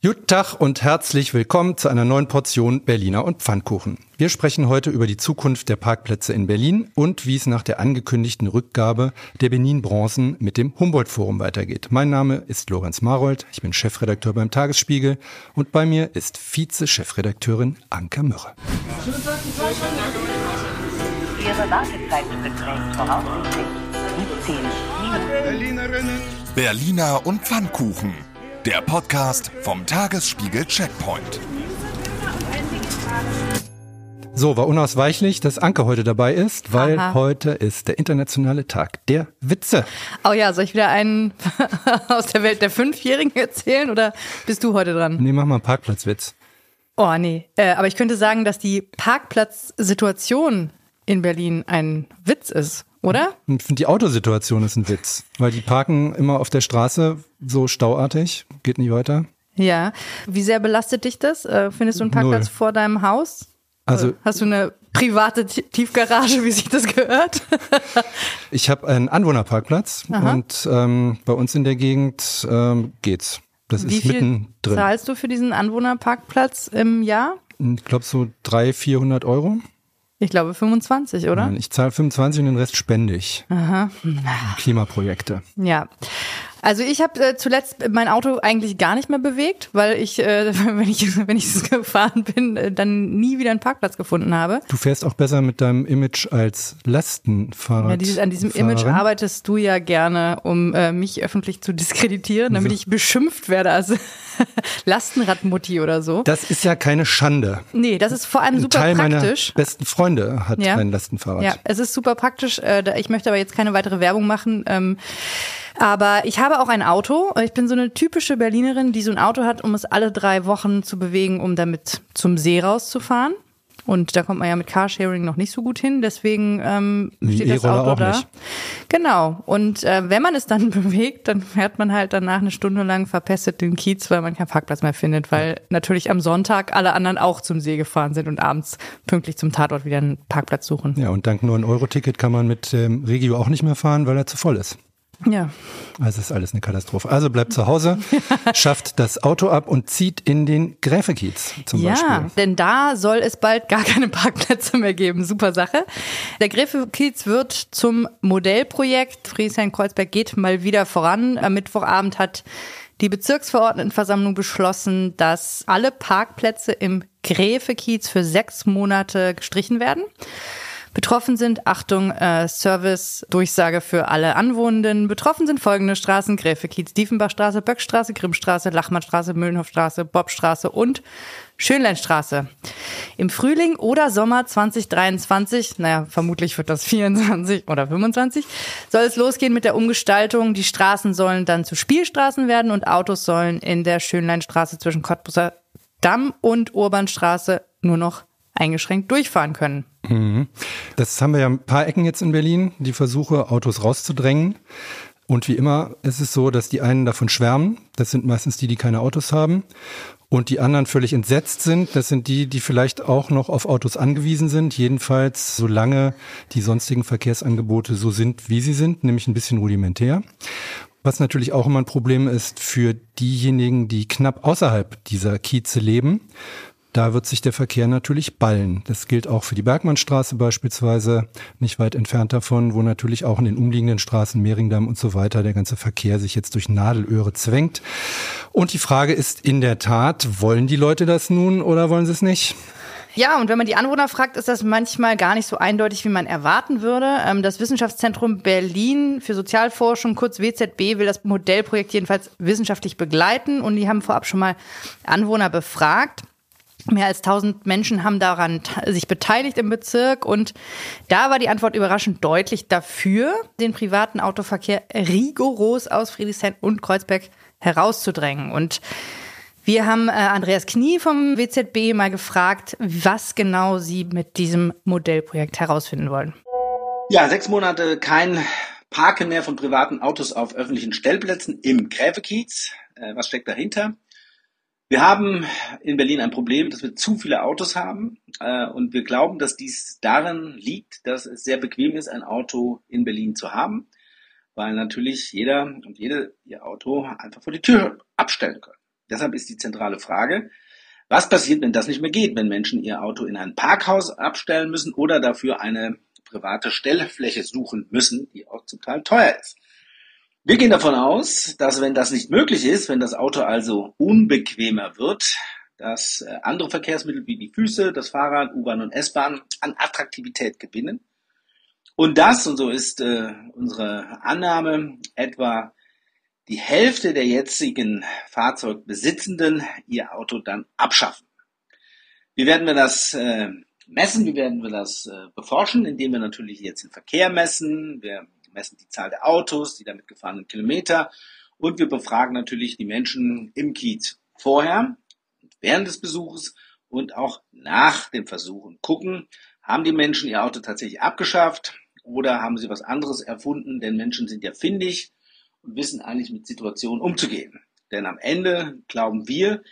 Guten Tag und herzlich willkommen zu einer neuen Portion Berliner und Pfannkuchen. Wir sprechen heute über die Zukunft der Parkplätze in Berlin und wie es nach der angekündigten Rückgabe der Benin Bronzen mit dem Humboldt Forum weitergeht. Mein Name ist Lorenz Marold, ich bin Chefredakteur beim Tagesspiegel und bei mir ist Vize-Chefredakteurin Anke Mürre. Ihre Wartezeit beträgt voraussichtlich 17 Minuten. Berliner und Pfannkuchen. Der Podcast vom Tagesspiegel Checkpoint. So, war unausweichlich, dass Anke heute dabei ist, weil Aha. heute ist der internationale Tag der Witze. Oh ja, soll ich wieder einen aus der Welt der Fünfjährigen erzählen oder bist du heute dran? Nee, mach mal einen Parkplatzwitz. Oh nee, äh, aber ich könnte sagen, dass die Parkplatzsituation in Berlin ein Witz ist, oder? Ich finde, die Autosituation ist ein Witz, weil die parken immer auf der Straße so stauartig, geht nicht weiter. Ja. Wie sehr belastet dich das? Äh, findest du einen Parkplatz Null. vor deinem Haus? Also Hast du eine private Tiefgarage, wie sich das gehört? ich habe einen Anwohnerparkplatz Aha. und ähm, bei uns in der Gegend ähm, geht's. Das Wie ist viel mittendrin. zahlst du für diesen Anwohnerparkplatz im Jahr? Ich glaube so 300, 400 Euro. Ich glaube 25, oder? Ich zahle 25 und den Rest spende ich. Aha. Klimaprojekte. Ja. Also ich habe äh, zuletzt mein Auto eigentlich gar nicht mehr bewegt, weil ich, äh, wenn ich wenn ich es gefahren bin, äh, dann nie wieder einen Parkplatz gefunden habe. Du fährst auch besser mit deinem Image als Lastenfahrrad. Ja, dieses, an diesem Image arbeitest du ja gerne, um äh, mich öffentlich zu diskreditieren, damit ich beschimpft werde als Lastenradmutti oder so. Das ist ja keine Schande. Nee, das ist vor allem Ein super Teil praktisch. meiner besten Freunde hat Ja. ein Lastenfahrrad. Ja, es ist super praktisch. Äh, Ich möchte aber jetzt keine weitere Werbung machen. Ähm, aber ich habe auch ein Auto. Ich bin so eine typische Berlinerin, die so ein Auto hat, um es alle drei Wochen zu bewegen, um damit zum See rauszufahren. Und da kommt man ja mit Carsharing noch nicht so gut hin. Deswegen ähm, steht das Auto da. nicht. Genau. Und äh, wenn man es dann bewegt, dann fährt man halt danach eine Stunde lang verpestet den Kiez, weil man keinen Parkplatz mehr findet, weil natürlich am Sonntag alle anderen auch zum See gefahren sind und abends pünktlich zum Tatort wieder einen Parkplatz suchen. Ja, und dank 9-Euro-Ticket kann man mit dem Regio auch nicht mehr fahren, weil er zu voll ist. Ja. Also ist alles eine Katastrophe. Also bleibt zu Hause, schafft das Auto ab und zieht in den Gräfekiez zum Ja, Beispiel. denn da soll es bald gar keine Parkplätze mehr geben. Super Sache. Der Gräfekiez wird zum Modellprojekt. Friedrichshain-Kreuzberg geht mal wieder voran. Am Mittwochabend hat die Bezirksverordnetenversammlung beschlossen, dass alle Parkplätze im Gräfekiez für sechs Monate gestrichen werden. Betroffen sind, Achtung, äh, Service-Durchsage für alle Anwohnenden. Betroffen sind folgende Straßen, Gräfekiez, Diefenbachstraße, Böckstraße, Grimmstraße, Lachmannstraße, Mühlenhofstraße, Bobstraße und Schönleinstraße. Im Frühling oder Sommer 2023, naja, vermutlich wird das 24 oder 25, soll es losgehen mit der Umgestaltung. Die Straßen sollen dann zu Spielstraßen werden und Autos sollen in der Schönleinstraße zwischen Cottbusser Damm und Urbanstraße nur noch eingeschränkt durchfahren können. Das haben wir ja ein paar Ecken jetzt in Berlin, die Versuche, Autos rauszudrängen. Und wie immer ist es so, dass die einen davon schwärmen. Das sind meistens die, die keine Autos haben. Und die anderen völlig entsetzt sind. Das sind die, die vielleicht auch noch auf Autos angewiesen sind. Jedenfalls, solange die sonstigen Verkehrsangebote so sind, wie sie sind, nämlich ein bisschen rudimentär. Was natürlich auch immer ein Problem ist für diejenigen, die knapp außerhalb dieser Kieze leben. Da wird sich der Verkehr natürlich ballen. Das gilt auch für die Bergmannstraße beispielsweise, nicht weit entfernt davon, wo natürlich auch in den umliegenden Straßen, Mehringdamm und so weiter, der ganze Verkehr sich jetzt durch Nadelöhre zwängt. Und die Frage ist in der Tat, wollen die Leute das nun oder wollen sie es nicht? Ja, und wenn man die Anwohner fragt, ist das manchmal gar nicht so eindeutig, wie man erwarten würde. Ähm, Das Wissenschaftszentrum Berlin für Sozialforschung, kurz WZB, will das Modellprojekt jedenfalls wissenschaftlich begleiten und die haben vorab schon mal Anwohner befragt. Mehr als 1000 Menschen haben daran sich beteiligt im Bezirk und da war die Antwort überraschend deutlich dafür, den privaten Autoverkehr rigoros aus Friedrichshain und Kreuzberg herauszudrängen. Und wir haben äh, Andreas Knie vom WZB mal gefragt, was genau sie mit diesem Modellprojekt herausfinden wollen. Ja, sechs Monate kein Parken mehr von privaten Autos auf öffentlichen Stellplätzen im Gräfekiez. Äh, was steckt dahinter? Wir haben in Berlin ein Problem, dass wir zu viele Autos haben äh, und wir glauben, dass dies darin liegt, dass es sehr bequem ist, ein Auto in Berlin zu haben, weil natürlich jeder und jede ihr Auto einfach vor die Tür abstellen können. Deshalb ist die zentrale Frage, was passiert, wenn das nicht mehr geht, wenn Menschen ihr Auto in ein Parkhaus abstellen müssen oder dafür eine private Stellfläche suchen müssen, die auch zum Teil teuer ist. Wir gehen davon aus, dass wenn das nicht möglich ist, wenn das Auto also unbequemer wird, dass äh, andere Verkehrsmittel wie die Füße, das Fahrrad, U-Bahn und S-Bahn an Attraktivität gewinnen. Und das, und so ist äh, unsere Annahme, etwa die Hälfte der jetzigen Fahrzeugbesitzenden ihr Auto dann abschaffen. Wie werden wir das äh, messen? Wie werden wir das äh, beforschen? Indem wir natürlich jetzt den Verkehr messen. Wir messen die Zahl der Autos, die damit gefahrenen Kilometer. Und wir befragen natürlich die Menschen im Kiez vorher, während des Besuches und auch nach dem Versuch und gucken, haben die Menschen ihr Auto tatsächlich abgeschafft oder haben sie was anderes erfunden? Denn Menschen sind ja findig und wissen eigentlich mit Situationen umzugehen. Denn am Ende glauben wir,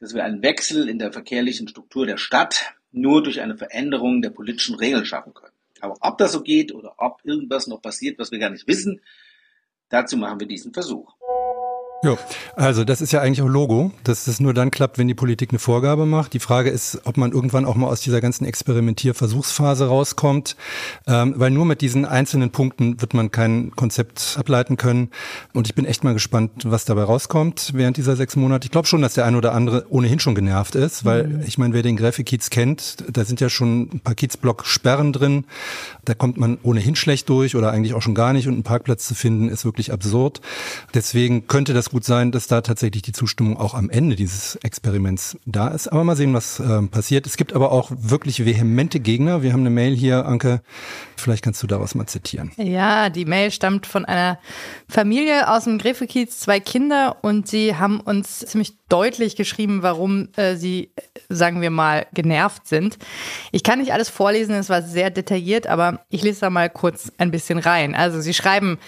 dass wir einen Wechsel in der verkehrlichen Struktur der Stadt nur durch eine Veränderung der politischen Regeln schaffen können. Aber ob das so geht oder ob irgendwas noch passiert, was wir gar nicht wissen, dazu machen wir diesen Versuch. Ja, also das ist ja eigentlich auch Logo, dass es nur dann klappt, wenn die Politik eine Vorgabe macht. Die Frage ist, ob man irgendwann auch mal aus dieser ganzen Experimentierversuchsphase rauskommt, ähm, weil nur mit diesen einzelnen Punkten wird man kein Konzept ableiten können. Und ich bin echt mal gespannt, was dabei rauskommt während dieser sechs Monate. Ich glaube schon, dass der eine oder andere ohnehin schon genervt ist, weil mhm. ich meine, wer den Graphic-Kiez kennt, da sind ja schon ein paar Kiezblock-Sperren drin. Da kommt man ohnehin schlecht durch oder eigentlich auch schon gar nicht und einen Parkplatz zu finden ist wirklich absurd. Deswegen könnte das gut sein, dass da tatsächlich die Zustimmung auch am Ende dieses Experiments da ist. Aber mal sehen, was äh, passiert. Es gibt aber auch wirklich vehemente Gegner. Wir haben eine Mail hier, Anke. Vielleicht kannst du daraus mal zitieren. Ja, die Mail stammt von einer Familie aus dem Grefekiez, zwei Kinder, und sie haben uns ziemlich deutlich geschrieben, warum äh, sie, sagen wir mal, genervt sind. Ich kann nicht alles vorlesen, es war sehr detailliert, aber ich lese da mal kurz ein bisschen rein. Also sie schreiben,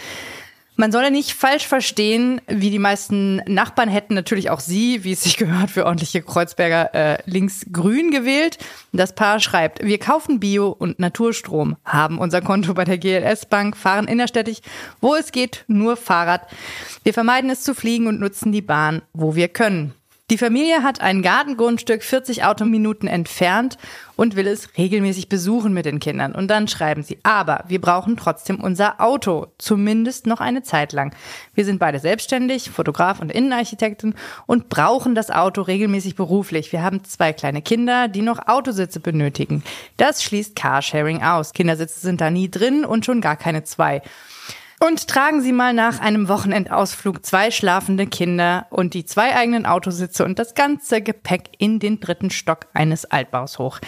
man solle nicht falsch verstehen, wie die meisten Nachbarn hätten natürlich auch sie, wie es sich gehört, für ordentliche Kreuzberger äh, links-grün gewählt. Das Paar schreibt, wir kaufen Bio und Naturstrom, haben unser Konto bei der GLS Bank, fahren innerstädtisch, wo es geht, nur Fahrrad. Wir vermeiden es zu fliegen und nutzen die Bahn, wo wir können. Die Familie hat ein Gartengrundstück 40 Autominuten entfernt und will es regelmäßig besuchen mit den Kindern. Und dann schreiben sie, aber wir brauchen trotzdem unser Auto, zumindest noch eine Zeit lang. Wir sind beide selbstständig, Fotograf und Innenarchitektin und brauchen das Auto regelmäßig beruflich. Wir haben zwei kleine Kinder, die noch Autositze benötigen. Das schließt Carsharing aus. Kindersitze sind da nie drin und schon gar keine zwei. Und tragen Sie mal nach einem Wochenendausflug zwei schlafende Kinder und die zwei eigenen Autositze und das ganze Gepäck in den dritten Stock eines Altbaus hoch.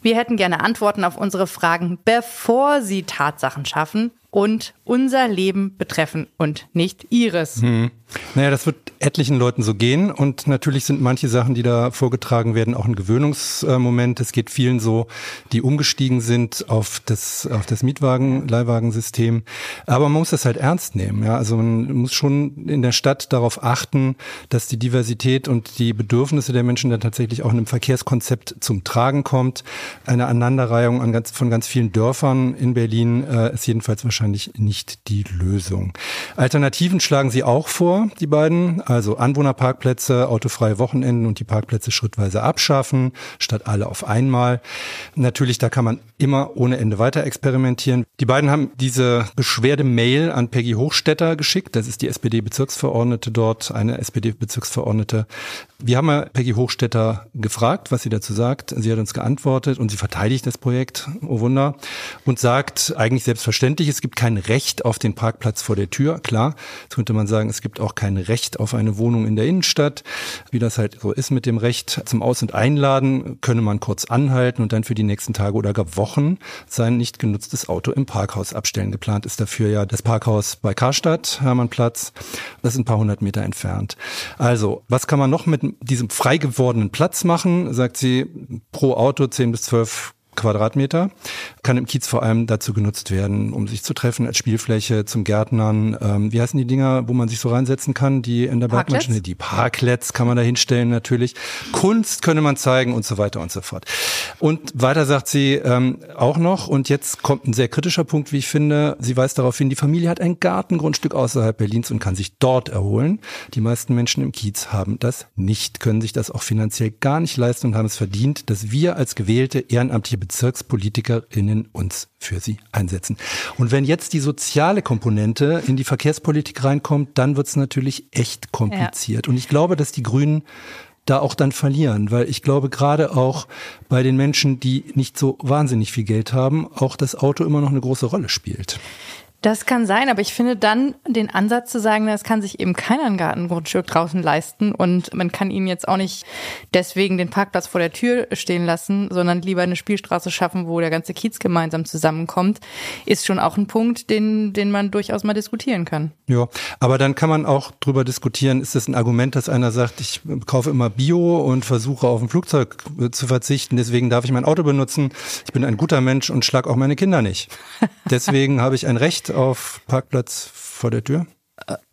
Wir hätten gerne Antworten auf unsere Fragen, bevor Sie Tatsachen schaffen und unser Leben betreffen und nicht Ihres. Hm. Naja, das wird etlichen Leuten so gehen und natürlich sind manche Sachen, die da vorgetragen werden, auch ein Gewöhnungsmoment. Es geht vielen so, die umgestiegen sind auf das, auf das Mietwagen, Leihwagensystem. Aber man muss das halt ernst nehmen. Ja, also man muss schon in der Stadt darauf achten, dass die Diversität und die Bedürfnisse der Menschen dann tatsächlich auch in einem Verkehrskonzept zum Tragen kommt. Eine Aneinanderreihung an ganz, von ganz vielen Dörfern in Berlin äh, ist jedenfalls wahrscheinlich nicht die Lösung. Alternativen schlagen sie auch vor, die beiden also Anwohnerparkplätze, autofreie Wochenenden und die Parkplätze schrittweise abschaffen, statt alle auf einmal. Natürlich, da kann man immer ohne Ende weiter experimentieren. Die beiden haben diese Beschwerde-Mail an Peggy Hochstetter geschickt. Das ist die SPD-Bezirksverordnete dort, eine SPD-Bezirksverordnete. Wir haben ja Peggy Hochstetter gefragt, was sie dazu sagt. Sie hat uns geantwortet und sie verteidigt das Projekt, oh Wunder, und sagt eigentlich selbstverständlich, es gibt kein Recht auf den Parkplatz vor der Tür. Klar, jetzt könnte man sagen, es gibt auch kein Recht auf eine Wohnung in der Innenstadt. Wie das halt so ist mit dem Recht zum Aus- und Einladen, könne man kurz anhalten und dann für die nächsten Tage oder gar Wochen sein nicht genutztes Auto im Parkhaus abstellen. Geplant ist dafür ja das Parkhaus bei Karstadt, Hermannplatz. Das ist ein paar hundert Meter entfernt. Also, was kann man noch mit diesem frei gewordenen Platz machen? Sagt sie, pro Auto 10 bis 12 Quadratmeter, kann im Kiez vor allem dazu genutzt werden, um sich zu treffen als Spielfläche, zum Gärtnern. Ähm, wie heißen die Dinger, wo man sich so reinsetzen kann, die in der Parklets? Bergmann Die Parklets kann man da hinstellen natürlich. Kunst könnte man zeigen und so weiter und so fort. Und weiter sagt sie ähm, auch noch, und jetzt kommt ein sehr kritischer Punkt, wie ich finde, sie weist darauf hin, die Familie hat ein Gartengrundstück außerhalb Berlins und kann sich dort erholen. Die meisten Menschen im Kiez haben das nicht, können sich das auch finanziell gar nicht leisten und haben es verdient, dass wir als gewählte ehrenamtliche BezirkspolitikerInnen uns für sie einsetzen. Und wenn jetzt die soziale Komponente in die Verkehrspolitik reinkommt, dann wird es natürlich echt kompliziert. Und ich glaube, dass die Grünen da auch dann verlieren, weil ich glaube gerade auch bei den Menschen, die nicht so wahnsinnig viel Geld haben, auch das Auto immer noch eine große Rolle spielt. Das kann sein, aber ich finde dann den Ansatz zu sagen, das kann sich eben keiner ein Gartengrundstück draußen leisten und man kann ihn jetzt auch nicht deswegen den Parkplatz vor der Tür stehen lassen, sondern lieber eine Spielstraße schaffen, wo der ganze Kiez gemeinsam zusammenkommt, ist schon auch ein Punkt, den, den man durchaus mal diskutieren kann. Ja, aber dann kann man auch drüber diskutieren, ist das ein Argument, dass einer sagt, ich kaufe immer Bio und versuche auf ein Flugzeug äh, zu verzichten, deswegen darf ich mein Auto benutzen. Ich bin ein guter Mensch und schlag auch meine Kinder nicht. Deswegen habe ich ein Recht auf Parkplatz vor der Tür.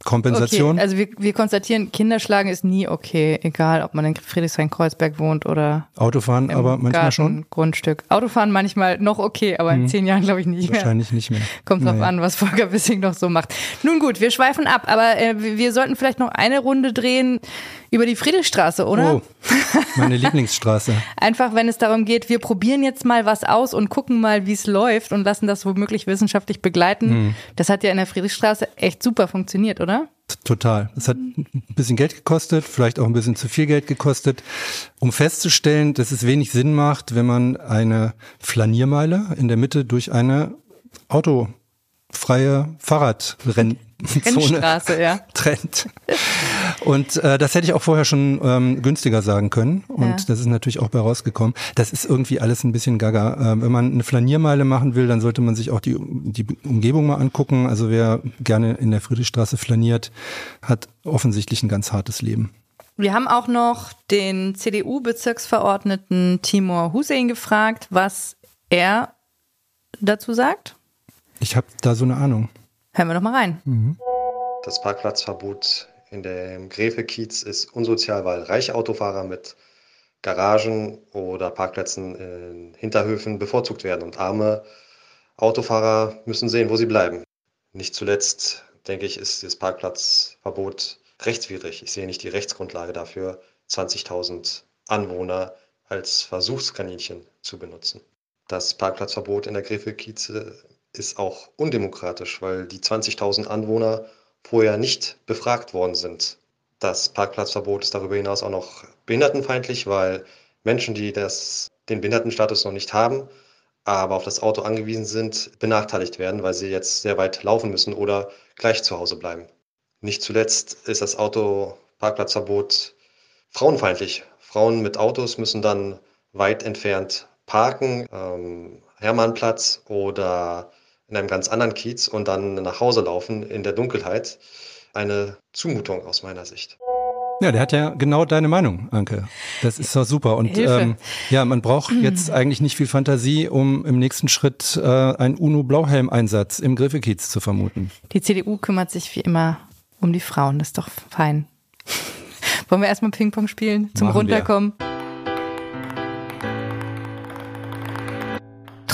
Kompensation. Okay, also wir, wir konstatieren, Kinderschlagen ist nie okay, egal ob man in Friedrichshain-Kreuzberg wohnt oder Autofahren aber manchmal schon. Grundstück. Autofahren manchmal noch okay, aber in zehn Jahren glaube ich nicht mehr. Wahrscheinlich nicht mehr. Kommt drauf Naja. an, was Volker Wissing noch so macht. Nun gut, wir schweifen ab, aber äh, wir wir sollten vielleicht noch eine Runde drehen über die Friedrichstraße, oder? Oh, meine Lieblingsstraße. Einfach, wenn es darum geht, wir probieren jetzt mal was aus und gucken mal, wie es läuft und lassen das womöglich wissenschaftlich begleiten. Hm. Das hat ja in der Friedrichstraße echt super funktioniert, oder? T- Total. Es hat ein bisschen Geld gekostet, vielleicht auch ein bisschen zu viel Geld gekostet, um festzustellen, dass es wenig Sinn macht, wenn man eine Flaniermeile in der Mitte durch eine autofreie Fahrradrennzone trennt. Und äh, das hätte ich auch vorher schon ähm, günstiger sagen können. Und Ja. das ist natürlich auch bei rausgekommen. Das ist irgendwie alles ein bisschen gaga. Äh, wenn man eine Flaniermeile machen will, dann sollte man sich auch die, die Umgebung mal angucken. Also wer gerne in der Friedrichstraße flaniert, hat offensichtlich ein ganz hartes Leben. Wir haben auch noch den CDU-Bezirksverordneten Timur Hussein gefragt, was er dazu sagt. Ich habe da so eine Ahnung. Hören wir doch mal rein. Das Parkplatzverbot in dem Gräfe-Kiez ist unsozial, weil reiche Autofahrer mit Garagen oder Parkplätzen in Hinterhöfen bevorzugt werden und arme Autofahrer müssen sehen, wo sie bleiben. Nicht zuletzt, denke ich, ist das Parkplatzverbot rechtswidrig. Ich sehe nicht die Rechtsgrundlage dafür, 20.000 Anwohner als Versuchskaninchen zu benutzen. Das Parkplatzverbot in der Gräfe-Kieze ist auch undemokratisch, weil die 20.000 Anwohner vorher nicht befragt worden sind. Das Parkplatzverbot ist darüber hinaus auch noch behindertenfeindlich, weil Menschen, die das, den Behindertenstatus noch nicht haben, aber auf das Auto angewiesen sind, benachteiligt werden, weil sie jetzt sehr weit laufen müssen oder gleich zu Hause bleiben. Nicht zuletzt ist das Autoparkplatzverbot frauenfeindlich. Frauen mit Autos müssen dann weit entfernt parken, ähm, Hermannplatz oder in einem ganz anderen Kiez und dann nach Hause laufen in der Dunkelheit. Eine Zumutung aus meiner Sicht. Ja, der hat ja genau deine Meinung, Anke. Das ist doch super. Und Hilfe. ähm, ja, man braucht jetzt eigentlich nicht viel Fantasie, um im nächsten Schritt äh, einen UNO-Blauhelm-Einsatz im Griffekiez zu vermuten. Die CDU kümmert sich wie immer um die Frauen. Das ist doch fein. Wollen wir erstmal Ping-Pong spielen zum Machen wir.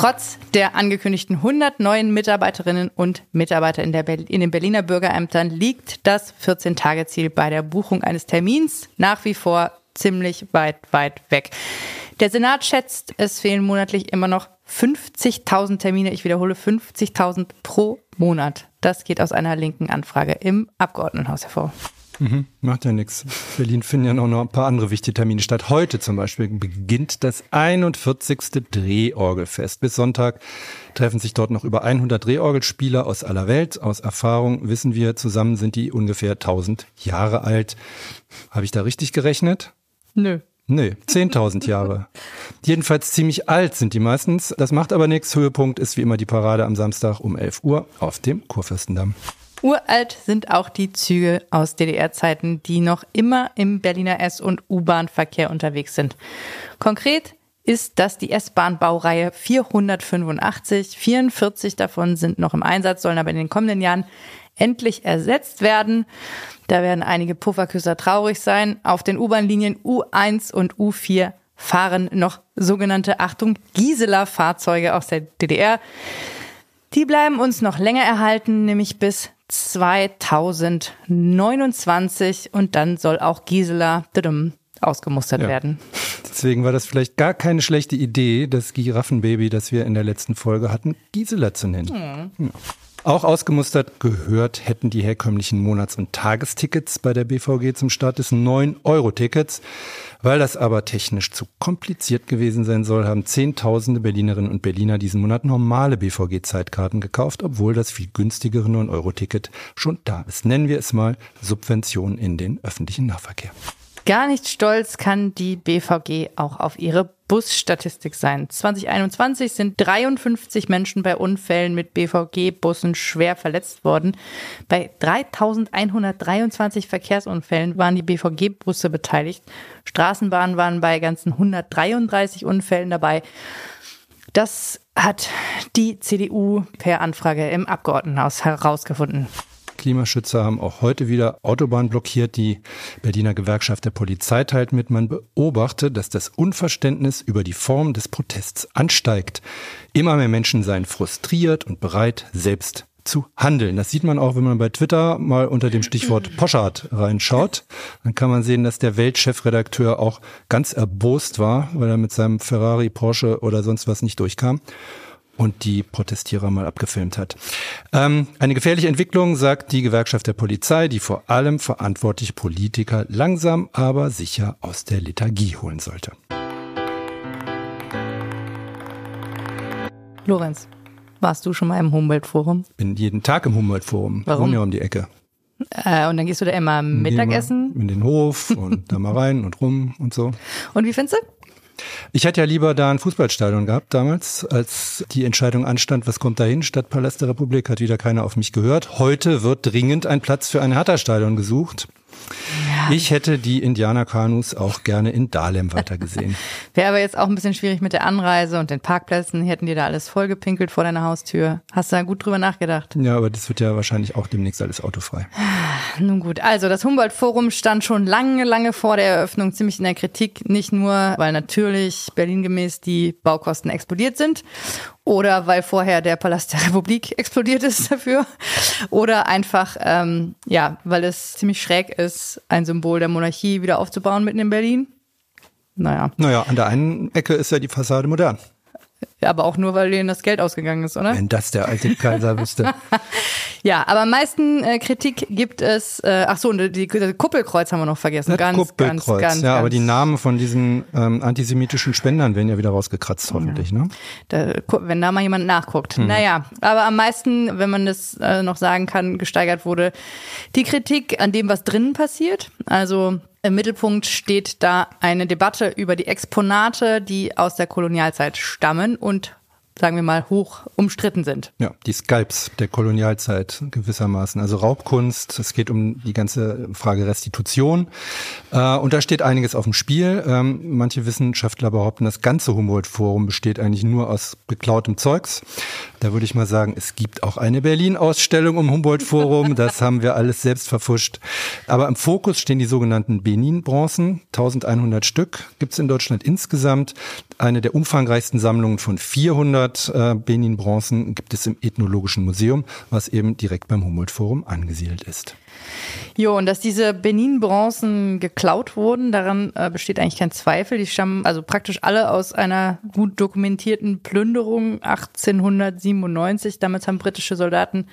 Trotz der angekündigten 100 neuen Mitarbeiterinnen und Mitarbeiter in, in den Berliner Bürgerämtern liegt das 14-Tage-Ziel bei der Buchung eines Termins nach wie vor ziemlich weit, weit weg. Der Senat schätzt, es fehlen monatlich immer noch 50.000 Termine. Ich wiederhole, 50.000 pro Monat. Das geht aus einer linken Anfrage im Abgeordnetenhaus hervor. Macht ja nichts. Berlin finden ja noch, noch ein paar andere wichtige Termine statt. Heute zum Beispiel beginnt das 41. Drehorgelfest. Bis Sonntag treffen sich dort noch über 100 Drehorgelspieler aus aller Welt. Aus Erfahrung wissen wir, zusammen sind die ungefähr 1000 Jahre alt. Habe ich da richtig gerechnet? Nö. Nee, 10.000 Jahre. Jedenfalls ziemlich alt sind die meistens. Das macht aber nichts. Höhepunkt ist wie immer die Parade am Samstag um 11 Uhr auf dem Kurfürstendamm. Uralt sind auch die Züge aus DDR-Zeiten, die noch immer im Berliner S- und U-Bahn-Verkehr unterwegs sind. Konkret ist das die S-Bahn-Baureihe 485. 44 davon sind noch im Einsatz, sollen aber in den kommenden Jahren endlich ersetzt werden. Da werden einige Pufferküsser traurig sein. Auf den U-Bahn-Linien U1 und U4 fahren noch sogenannte, Achtung, Gisela-Fahrzeuge aus der DDR. Die bleiben uns noch länger erhalten, nämlich bis 2029 und dann soll auch Gisela ausgemustert Ja. werden. Deswegen war das vielleicht gar keine schlechte Idee, das Giraffenbaby, das wir in der letzten Folge hatten, Gisela zu nennen. Ja. Auch ausgemustert gehört hätten die herkömmlichen Monats- und Tagestickets bei der BVG zum Start des 9-Euro-Tickets. Weil das aber technisch zu kompliziert gewesen sein soll, haben Zehntausende Berlinerinnen und Berliner diesen Monat normale BVG-Zeitkarten gekauft, obwohl das viel günstigere 9-Euro-Ticket schon da ist. Nennen wir es mal Subvention in den öffentlichen Nahverkehr. Gar nicht stolz kann die BVG auch auf ihre Busstatistik sein. 2021 sind 53 Menschen bei Unfällen mit BVG-Bussen schwer verletzt worden. Bei 3123 Verkehrsunfällen waren die BVG-Busse beteiligt. Straßenbahnen waren bei ganzen 133 Unfällen dabei. Das hat die CDU per Anfrage im Abgeordnetenhaus herausgefunden. Klimaschützer haben auch heute wieder Autobahnen blockiert. Die Berliner Gewerkschaft der Polizei teilt mit, man beobachte, dass das Unverständnis über die Form des Protests ansteigt. Immer mehr Menschen seien frustriert und bereit, selbst zu handeln. Das sieht man auch, wenn man bei Twitter mal unter dem Stichwort Poschardt reinschaut. Dann kann man sehen, dass der Weltchefredakteur auch ganz erbost war, weil er mit seinem Ferrari, Porsche oder sonst was nicht durchkam und die Protestierer mal abgefilmt hat. Ähm, eine gefährliche Entwicklung, sagt die Gewerkschaft der Polizei, die vor allem verantwortliche Politiker langsam, aber sicher aus der Lethargie holen sollte. Lorenz, warst du schon mal im Humboldt-Forum? Bin jeden Tag im Humboldt-Forum. Warum? Ja um die Ecke. Äh, und dann gehst du da immer Mittagessen. In den Hof und da mal rein und rum und so. Und wie findest du? Ich hätte ja lieber da ein Fußballstadion gehabt damals, als die Entscheidung anstand, was kommt dahin? Stadtpalast der Republik hat wieder keiner auf mich gehört. Heute wird dringend ein Platz für ein Hertha-Stadion gesucht. Ich hätte die Indianerkanus auch gerne in Dahlem weitergesehen. Wäre aber jetzt auch ein bisschen schwierig mit der Anreise und den Parkplätzen. Hätten die da alles vollgepinkelt vor deiner Haustür. Hast du da gut drüber nachgedacht? ja, aber das wird ja wahrscheinlich auch demnächst alles autofrei. Nun gut, also das Humboldt-Forum stand schon lange, lange vor der Eröffnung ziemlich in der Kritik. Nicht nur, weil natürlich berlingemäß die Baukosten explodiert sind oder weil vorher der Palast der Republik explodiert ist dafür oder einfach, ähm, ja, weil es ziemlich schräg ist, ein Symbol der Monarchie wieder aufzubauen mitten in Berlin. Naja, Naja, an der einen Ecke ist ja die Fassade modern. Aber auch nur, weil denen das Geld ausgegangen ist, oder? Wenn das der alte Kaiser wüsste. Ja, aber am meisten äh, Kritik gibt es, äh, ach so, und die, die Kuppelkreuz haben wir noch vergessen. Das ganz, Kuppelkreuz. ganz, ganz, ja, aber ganz die Namen von diesen ähm, antisemitischen Spendern werden ja wieder rausgekratzt, hoffentlich, ne? Da, wenn da mal jemand nachguckt. Naja, aber am meisten, wenn man das äh, noch sagen kann, gesteigert wurde die Kritik an dem, was drinnen passiert. Also im Mittelpunkt steht da eine Debatte über die Exponate, die aus der Kolonialzeit stammen und sagen wir mal hoch umstritten sind. Ja, die Skalps der Kolonialzeit gewissermaßen. Also Raubkunst, es geht um die ganze Frage Restitution. Äh, und da steht einiges auf dem Spiel. Ähm, manche Wissenschaftler behaupten, das ganze Humboldt-Forum besteht eigentlich nur aus beklautem Zeugs. Da würde ich mal sagen, es gibt auch eine Berlin-Ausstellung um Humboldt-Forum. Das haben wir alles selbst verfuscht. Aber im Fokus stehen die sogenannten Benin-Bronzen. 1100 Stück gibt's in Deutschland insgesamt. Eine der umfangreichsten Sammlungen von 400 äh, Benin-Bronzen gibt es im Ethnologischen Museum, was eben direkt beim Humboldt-Forum angesiedelt ist. Jo, und dass diese Benin-Bronzen geklaut wurden, daran äh, besteht eigentlich kein Zweifel. Die stammen also praktisch alle aus einer gut dokumentierten Plünderung 1897. Damals haben britische Soldaten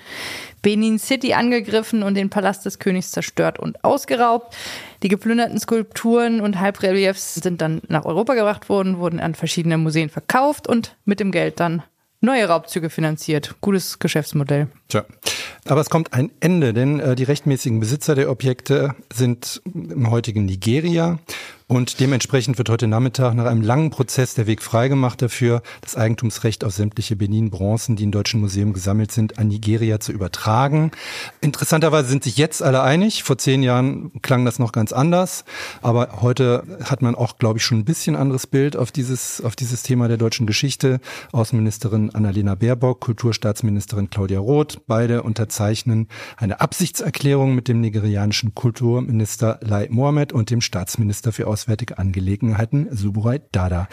Benin City angegriffen und den Palast des Königs zerstört und ausgeraubt. Die geplünderten Skulpturen und Halbreliefs sind dann nach Europa gebracht worden, wurden an verschiedene Museen verkauft und mit dem Geld dann neue Raubzüge finanziert. Gutes Geschäftsmodell. Tja. Aber es kommt ein Ende, denn äh, die rechtmäßigen Besitzer der Objekte sind im heutigen Nigeria Und dementsprechend wird heute Nachmittag nach einem langen Prozess der Weg freigemacht dafür, das Eigentumsrecht auf sämtliche Benin-Bronzen, die im Deutschen Museum gesammelt sind, an Nigeria zu übertragen. Interessanterweise sind sich jetzt alle einig. Vor zehn Jahren klang das noch ganz anders. Aber heute hat man auch, glaube ich, schon ein bisschen anderes Bild auf dieses, auf dieses Thema der deutschen Geschichte. Außenministerin Annalena Baerbock, Kulturstaatsministerin Claudia Roth, beide unterzeichnen eine Absichtserklärung mit dem nigerianischen Kulturminister Lai Mohammed und dem Staatsminister für Auswärtige Angelegenheiten Suburai Dada.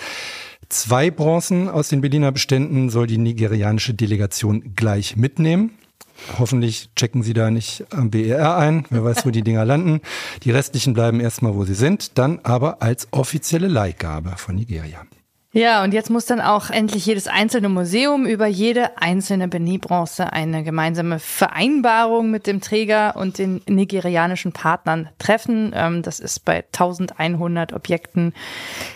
Zwei Bronzen aus den Berliner Beständen soll die nigerianische Delegation gleich mitnehmen. Hoffentlich checken Sie da nicht am BER ein. Wer weiß, wo die Dinger landen. Die restlichen bleiben erstmal, wo sie sind, dann aber als offizielle Leihgabe von Nigeria. Ja, und jetzt muss dann auch endlich jedes einzelne Museum über jede einzelne Benin-Bronze eine gemeinsame Vereinbarung mit dem Träger und den nigerianischen Partnern treffen. Ähm, das ist bei 1100 Objekten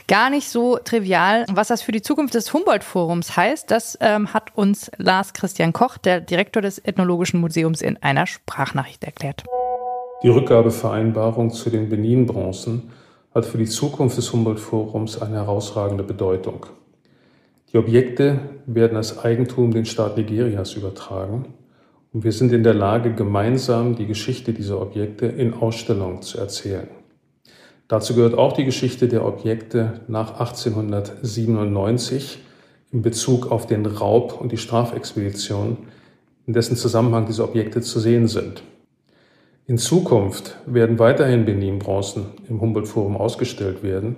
gar nicht so trivial. Was das für die Zukunft des Humboldt-Forums heißt, das ähm, hat uns Lars Christian Koch, der Direktor des Ethnologischen Museums, in einer Sprachnachricht erklärt. Die Rückgabevereinbarung zu den Benin-Bronzen hat für die Zukunft des Humboldt-Forums eine herausragende Bedeutung. Die Objekte werden als Eigentum den Staat Nigerias übertragen und wir sind in der Lage, gemeinsam die Geschichte dieser Objekte in Ausstellungen zu erzählen. Dazu gehört auch die Geschichte der Objekte nach 1897 in Bezug auf den Raub und die Strafexpedition, in dessen Zusammenhang diese Objekte zu sehen sind. In Zukunft werden weiterhin Benin-Bronzen im Humboldt-Forum ausgestellt werden.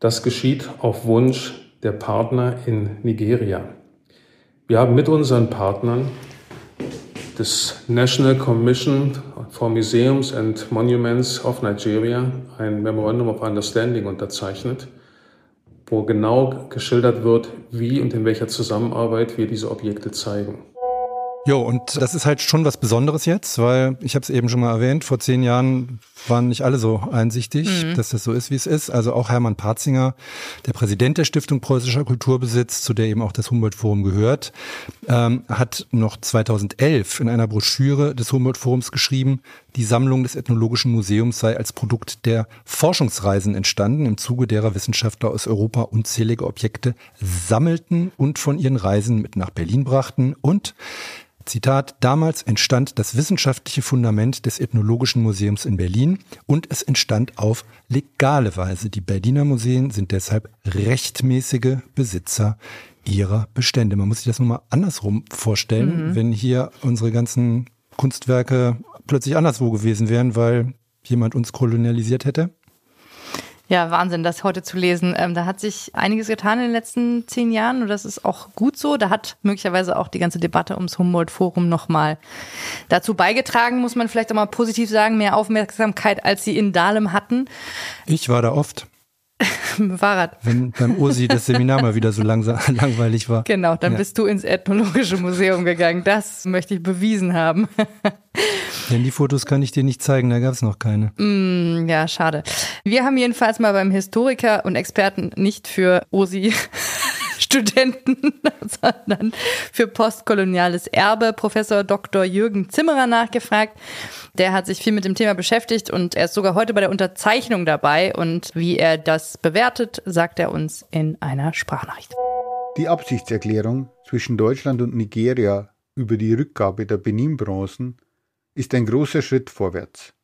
Das geschieht auf Wunsch der Partner in Nigeria. Wir haben mit unseren Partnern des National Commission for Museums and Monuments of Nigeria ein Memorandum of Understanding unterzeichnet, wo genau geschildert wird, wie und in welcher Zusammenarbeit wir diese Objekte zeigen. Jo, und das ist halt schon was Besonderes jetzt, weil ich habe es eben schon mal erwähnt, vor zehn Jahren waren nicht alle so einsichtig, mhm. dass das so ist, wie es ist. Also auch Hermann Parzinger, der Präsident der Stiftung Preußischer Kulturbesitz, zu der eben auch das Humboldt-Forum gehört, ähm, hat noch 2011 in einer Broschüre des Humboldt-Forums geschrieben, die Sammlung des Ethnologischen Museums sei als Produkt der Forschungsreisen entstanden, im Zuge derer Wissenschaftler aus Europa unzählige Objekte sammelten und von ihren Reisen mit nach Berlin brachten und Zitat, damals entstand das wissenschaftliche Fundament des Ethnologischen Museums in Berlin und es entstand auf legale Weise. Die Berliner Museen sind deshalb rechtmäßige Besitzer ihrer Bestände. Man muss sich das nun mal andersrum vorstellen, mhm. wenn hier unsere ganzen Kunstwerke plötzlich anderswo gewesen wären, weil jemand uns kolonialisiert hätte. Ja, Wahnsinn, das heute zu lesen. Ähm, da hat sich einiges getan in den letzten zehn Jahren und das ist auch gut so. Da hat möglicherweise auch die ganze Debatte ums Humboldt-Forum nochmal dazu beigetragen, muss man vielleicht auch mal positiv sagen, mehr Aufmerksamkeit, als sie in Dahlem hatten. Ich war da oft. Fahrrad. Wenn beim Ursi das Seminar mal wieder so langsam, langweilig war. Genau, dann ja. bist du ins Ethnologische Museum gegangen. Das möchte ich bewiesen haben. Denn die Fotos kann ich dir nicht zeigen, da gab es noch keine. Mm, ja, schade. Wir haben jedenfalls mal beim Historiker und Experten nicht für OSI Studenten, sondern für postkoloniales Erbe Professor Dr. Jürgen Zimmerer nachgefragt. Der hat sich viel mit dem Thema beschäftigt und er ist sogar heute bei der Unterzeichnung dabei. Und wie er das bewertet, sagt er uns in einer Sprachnachricht. Die Absichtserklärung zwischen Deutschland und Nigeria über die Rückgabe der Benin-Bronzen ist ein großer Schritt vorwärts.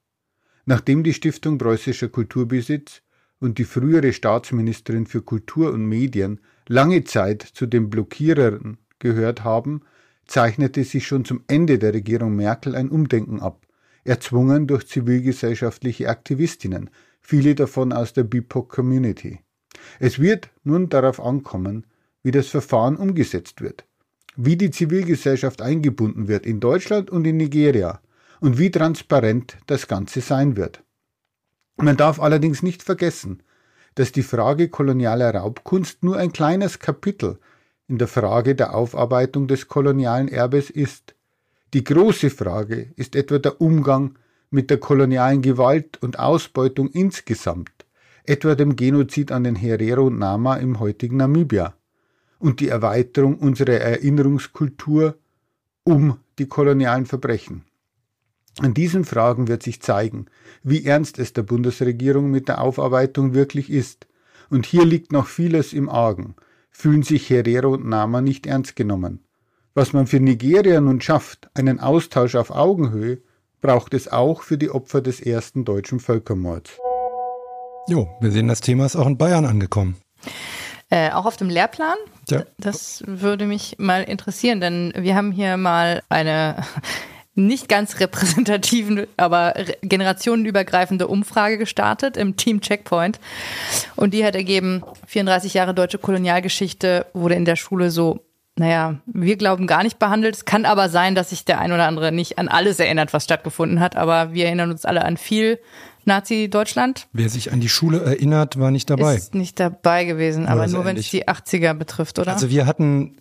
Nachdem die Stiftung Preußischer Kulturbesitz und die frühere Staatsministerin für Kultur und Medien lange Zeit zu den Blockierern gehört haben, zeichnete sich schon zum Ende der Regierung Merkel ein Umdenken ab, erzwungen durch zivilgesellschaftliche Aktivistinnen, viele davon aus der BIPOC-Community. Es wird nun darauf ankommen, wie das Verfahren umgesetzt wird, wie die Zivilgesellschaft eingebunden wird in Deutschland und in Nigeria, und wie transparent das Ganze sein wird. Man darf allerdings nicht vergessen, dass die Frage kolonialer Raubkunst nur ein kleines Kapitel in der Frage der Aufarbeitung des kolonialen Erbes ist. Die große Frage ist etwa der Umgang mit der kolonialen Gewalt und Ausbeutung insgesamt, etwa dem Genozid an den Herero und Nama im heutigen Namibia und die Erweiterung unserer Erinnerungskultur um die kolonialen Verbrechen. An diesen Fragen wird sich zeigen, wie ernst es der Bundesregierung mit der Aufarbeitung wirklich ist. Und hier liegt noch vieles im Argen. Fühlen sich Herrero und Nama nicht ernst genommen. Was man für Nigeria nun schafft, einen Austausch auf Augenhöhe, braucht es auch für die Opfer des ersten deutschen Völkermords. Jo, wir sehen, das Thema ist auch in Bayern angekommen. Äh, auch auf dem Lehrplan? Ja. Das würde mich mal interessieren, denn wir haben hier mal eine nicht ganz repräsentativen, aber generationenübergreifende Umfrage gestartet im Team Checkpoint. Und die hat ergeben, 34 Jahre deutsche Kolonialgeschichte wurde in der Schule so, naja, wir glauben gar nicht behandelt. Es kann aber sein, dass sich der ein oder andere nicht an alles erinnert, was stattgefunden hat. Aber wir erinnern uns alle an viel Nazi-Deutschland. Wer sich an die Schule erinnert, war nicht dabei. Ist nicht dabei gewesen, aber nur wenn es die 80er betrifft, oder? Also wir hatten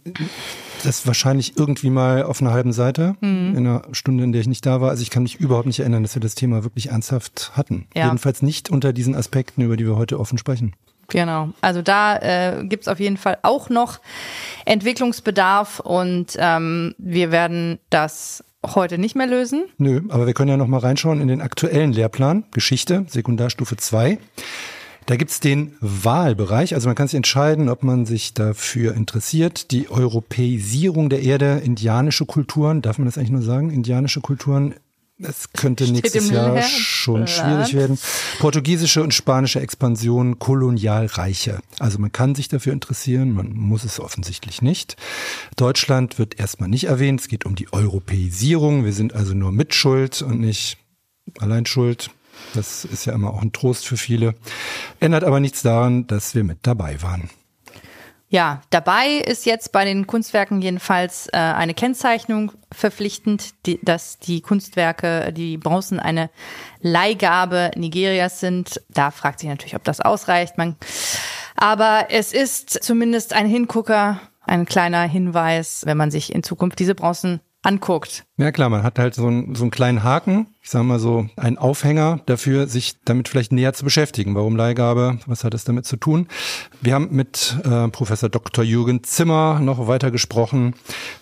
das wahrscheinlich irgendwie mal auf einer halben Seite, Mhm. in einer Stunde, in der ich nicht da war. Also ich kann mich überhaupt nicht erinnern, dass wir das Thema wirklich ernsthaft hatten. Ja. Jedenfalls nicht unter diesen Aspekten, über die wir heute offen sprechen. Genau. Also da äh, gibt es auf jeden Fall auch noch Entwicklungsbedarf und ähm, wir werden das heute nicht mehr lösen. Nö, aber wir können ja noch mal reinschauen in den aktuellen Lehrplan Geschichte, Sekundarstufe 2. Da gibt's den Wahlbereich, also man kann sich entscheiden, ob man sich dafür interessiert. Die Europäisierung der Erde, indianische Kulturen, darf man das eigentlich nur sagen? Indianische Kulturen, das könnte nächstes Jahr Lehrplan. schon schwierig werden. Portugiesische und spanische Expansion, Kolonialreiche. Also man kann sich dafür interessieren, man muss es offensichtlich nicht. Deutschland wird erstmal nicht erwähnt, es geht um die Europäisierung. Wir sind also nur mitschuld und nicht allein schuld. Das ist ja immer auch ein Trost für viele. Ändert aber nichts daran, dass wir mit dabei waren. Ja, dabei ist jetzt bei den Kunstwerken jedenfalls äh, eine Kennzeichnung verpflichtend, die, dass die Kunstwerke, die Bronzen eine Leihgabe Nigerias sind. Da fragt sich natürlich, ob das ausreicht. Man, aber es ist zumindest ein Hingucker, ein kleiner Hinweis, wenn man sich in Zukunft diese Bronzen anguckt. Ja klar, man hat halt so einen, so einen kleinen Haken, ich sage mal so einen Aufhänger dafür, sich damit vielleicht näher zu beschäftigen. Warum Leihgabe? Was hat es damit zu tun? Wir haben mit äh, Professor Dr. Jürgen Zimmer noch weiter gesprochen,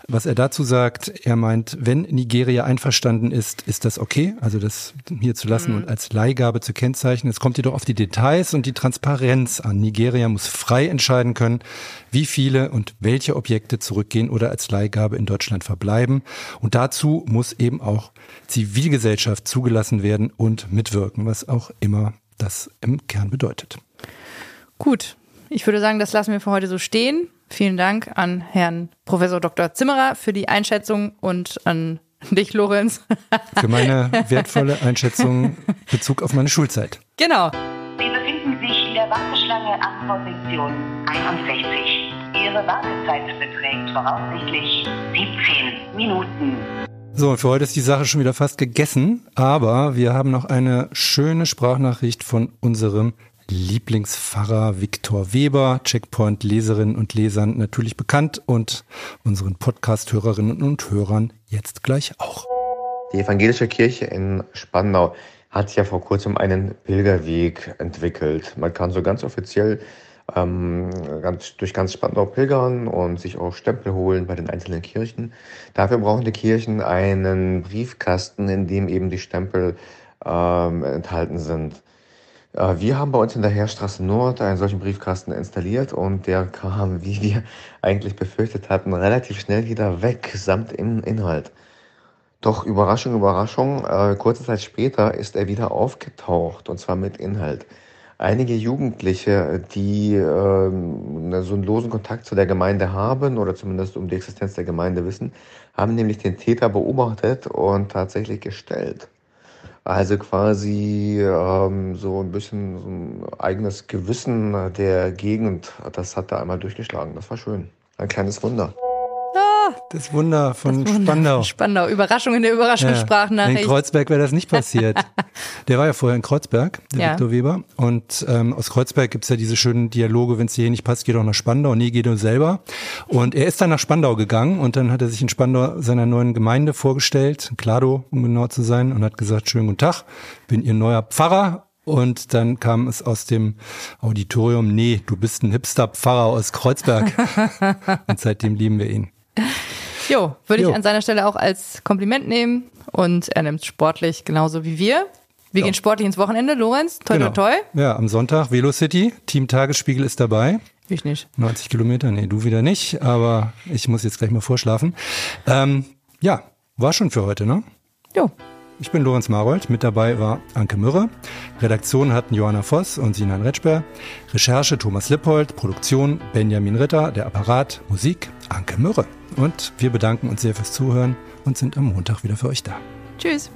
was er dazu sagt. Er meint, wenn Nigeria einverstanden ist, ist das okay, also das hier zu lassen und als Leihgabe zu kennzeichnen. Es kommt jedoch auf die Details und die Transparenz an. Nigeria muss frei entscheiden können, wie viele und welche Objekte zurückgehen oder als Leihgabe in Deutschland verbleiben. Und dazu muss eben auch Zivilgesellschaft zugelassen werden und mitwirken, was auch immer das im Kern bedeutet. Gut, ich würde sagen, das lassen wir für heute so stehen. Vielen Dank an Herrn Professor Dr. Zimmerer für die Einschätzung und an dich, Lorenz. Für meine wertvolle Einschätzung Bezug auf meine Schulzeit. genau. Sie befinden sich in der Warteschlange an Position 61. Ihre Wartezeit beträgt voraussichtlich 17 Minuten. So, und für heute ist die Sache schon wieder fast gegessen, aber wir haben noch eine schöne Sprachnachricht von unserem Lieblingspfarrer Viktor Weber, Checkpoint-Leserinnen und Lesern natürlich bekannt und unseren Podcast-Hörerinnen und Hörern jetzt gleich auch. Die evangelische Kirche in Spandau hat ja vor kurzem einen Pilgerweg entwickelt. Man kann so ganz offiziell ähm, ganz, durch ganz Spandau pilgern und sich auch Stempel holen bei den einzelnen Kirchen. Dafür brauchen die Kirchen einen Briefkasten, in dem eben die Stempel ähm, enthalten sind. Äh, Wir haben bei uns in der Heerstraße Nord einen solchen Briefkasten installiert und der kam, wie wir eigentlich befürchtet hatten, relativ schnell wieder weg, samt In Inhalt. Doch Überraschung, Überraschung, äh, kurze Zeit später ist er wieder aufgetaucht und zwar mit Inhalt. Einige Jugendliche, die ähm, so einen losen Kontakt zu der Gemeinde haben oder zumindest um die Existenz der Gemeinde wissen, haben nämlich den Täter beobachtet und tatsächlich gestellt. Also quasi ähm, so ein bisschen so ein eigenes Gewissen der Gegend, das hat da einmal durchgeschlagen. Das war schön. Ein kleines Wunder. Das Wunder von Wunder Spandau. Spandau. Überraschung in der Ja, Überraschungssprachnachricht. in Kreuzberg wäre das nicht passiert. Der war ja vorher in Kreuzberg, der Ja. Viktor Weber. Und ähm, aus Kreuzberg gibt's ja diese schönen Dialoge, wenn es dir hier nicht passt, geh doch nach Spandau. Nee, geh du selber. Und er ist dann nach Spandau gegangen und dann hat er sich in Spandau seiner neuen Gemeinde vorgestellt, Klado, um genau zu sein, und hat gesagt, schönen guten Tag, bin Ihr neuer Pfarrer. Und dann kam es aus dem Auditorium, nee, du bist ein Hipster-Pfarrer aus Kreuzberg. und seitdem lieben wir ihn. Jo, würde ich Jo. an seiner Stelle auch als Kompliment nehmen. Und er nimmt sportlich genauso wie wir. Wir Ja. gehen sportlich ins Wochenende. Lorenz, toi, Genau. toi, toi. Ja, am Sonntag Velocity, Team Tagesspiegel ist dabei. Ich nicht. 90 Kilometer, nee, du wieder nicht, aber ich muss jetzt gleich mal vorschlafen. Ähm, ja, war schon für heute, ne? Jo. Ich bin Lorenz Marold, mit dabei war Anke Mürre. Redaktion hatten Johanna Voss und Sinan Retschber. Recherche Thomas Lippold, Produktion Benjamin Ritter, der Apparat, Musik Anke Mürre. Und wir bedanken uns sehr fürs Zuhören und sind am Montag wieder für euch da. Tschüss.